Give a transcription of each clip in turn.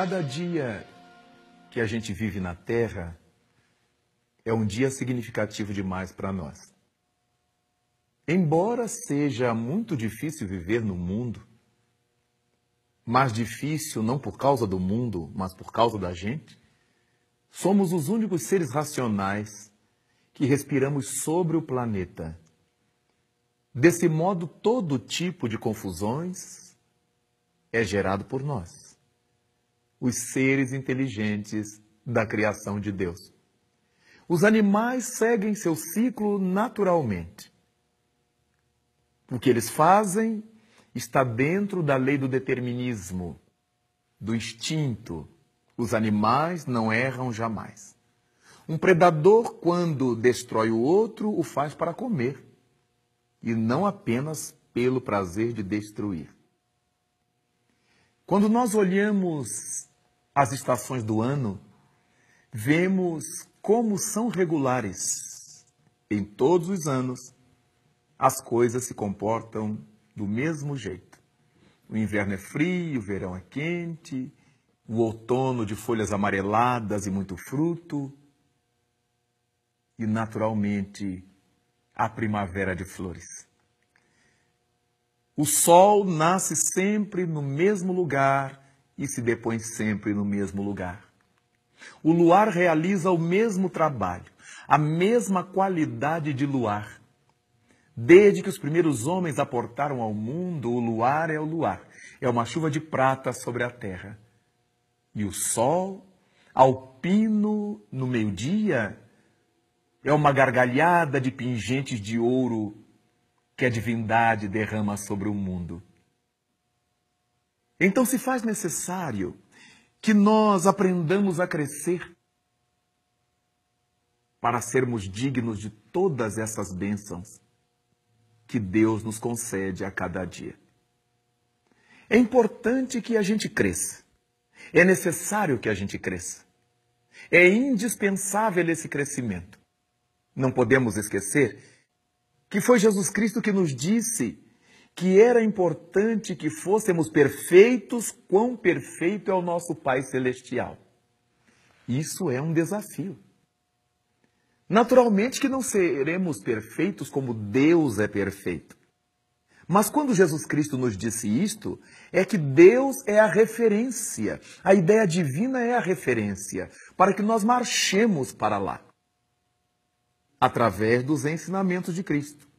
Cada dia que a gente vive na Terra é um dia significativo demais para nós. Embora seja muito difícil viver no mundo, mais difícil não por causa do mundo, mas por causa da gente, somos os únicos seres racionais que respiramos sobre o planeta. Desse modo, todo tipo de confusões é gerado por nós os seres inteligentes da criação de Deus. Os animais seguem seu ciclo naturalmente. O que eles fazem está dentro da lei do determinismo, do instinto. Os animais não erram jamais. Um predador, quando destrói o outro, o faz para comer, e não apenas pelo prazer de destruir. Quando nós olhamos as estações do ano, vemos como são regulares. Em todos os anos, as coisas se comportam do mesmo jeito. O inverno é frio, o verão é quente, o outono de folhas amareladas e muito fruto, e naturalmente a primavera de flores. O sol nasce sempre no mesmo lugar e se depõe sempre no mesmo lugar. O luar realiza o mesmo trabalho, a mesma qualidade de luar. Desde que os primeiros homens aportaram ao mundo, o luar é o luar. É uma chuva de prata sobre a terra. E o sol, alpino no meio-dia, é uma gargalhada de pingentes de ouro que a divindade derrama sobre o mundo. Então se faz necessário que nós aprendamos a crescer para sermos dignos de todas essas bênçãos que Deus nos concede a cada dia. É importante que a gente cresça. É necessário que a gente cresça. É indispensável esse crescimento. Não podemos esquecer que foi Jesus Cristo que nos disse que era importante que fôssemos perfeitos, quão perfeito é o nosso Pai Celestial. Isso é um desafio. Naturalmente que não seremos perfeitos como Deus é perfeito. Mas quando Jesus Cristo nos disse isto, é que Deus é a referência, a ideia divina é a referência, para que nós marchemos para lá, através dos ensinamentos de Cristo.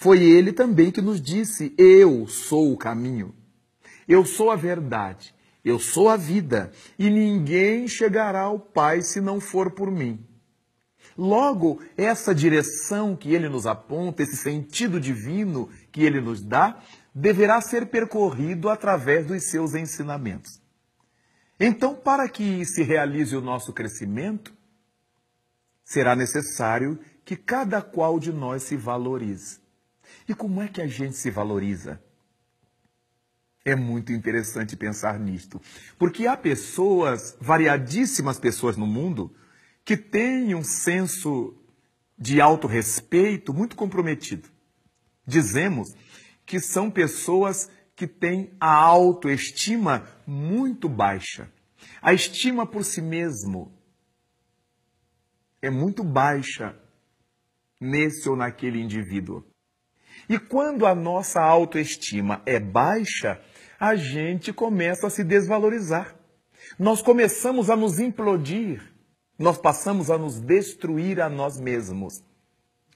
Foi ele também que nos disse: Eu sou o caminho, eu sou a verdade, eu sou a vida, e ninguém chegará ao Pai se não for por mim. Logo, essa direção que ele nos aponta, esse sentido divino que ele nos dá, deverá ser percorrido através dos seus ensinamentos. Então, para que se realize o nosso crescimento, será necessário que cada qual de nós se valorize. E como é que a gente se valoriza? É muito interessante pensar nisto, porque há pessoas, variadíssimas pessoas no mundo, que têm um senso de autorrespeito muito comprometido. Dizemos que são pessoas que têm a autoestima muito baixa. A estima por si mesmo é muito baixa nesse ou naquele indivíduo. E quando a nossa autoestima é baixa, a gente começa a se desvalorizar. Nós começamos a nos implodir. Nós passamos a nos destruir a nós mesmos.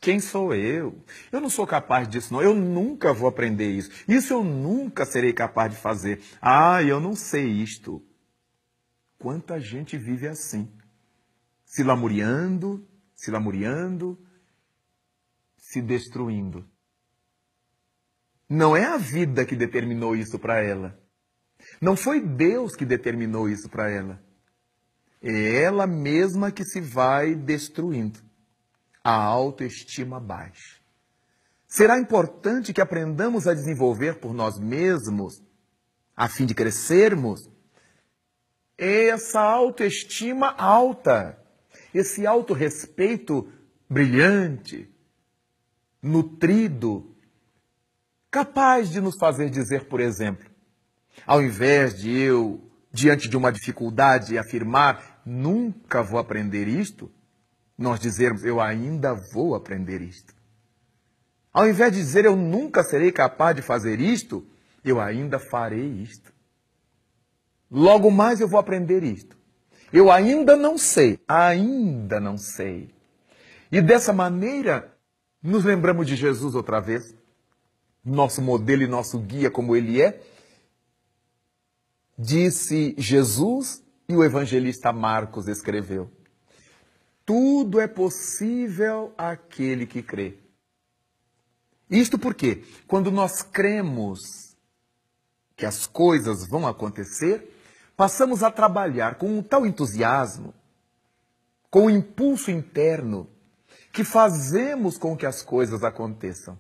Quem sou eu? Eu não sou capaz disso, não. Eu nunca vou aprender isso. Isso eu nunca serei capaz de fazer. Ah, eu não sei isto. Quanta gente vive assim, se lamuriando, se lamuriando, se destruindo. Não é a vida que determinou isso para ela. Não foi Deus que determinou isso para ela. É ela mesma que se vai destruindo. A autoestima baixa. Será importante que aprendamos a desenvolver por nós mesmos, a fim de crescermos, essa autoestima alta, esse autorrespeito brilhante, nutrido capaz de nos fazer dizer, por exemplo, ao invés de eu diante de uma dificuldade afirmar nunca vou aprender isto, nós dizermos eu ainda vou aprender isto. Ao invés de dizer eu nunca serei capaz de fazer isto, eu ainda farei isto. Logo mais eu vou aprender isto. Eu ainda não sei, ainda não sei. E dessa maneira, nos lembramos de Jesus outra vez, nosso modelo e nosso guia, como ele é. Disse Jesus e o evangelista Marcos escreveu: Tudo é possível àquele que crê. Isto porque, quando nós cremos que as coisas vão acontecer, passamos a trabalhar com um tal entusiasmo, com um impulso interno, que fazemos com que as coisas aconteçam.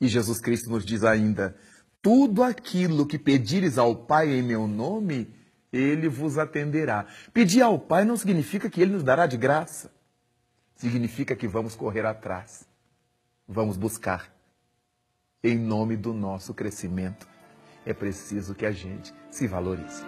E Jesus Cristo nos diz ainda: tudo aquilo que pedires ao Pai em meu nome, ele vos atenderá. Pedir ao Pai não significa que ele nos dará de graça. Significa que vamos correr atrás. Vamos buscar. Em nome do nosso crescimento, é preciso que a gente se valorize.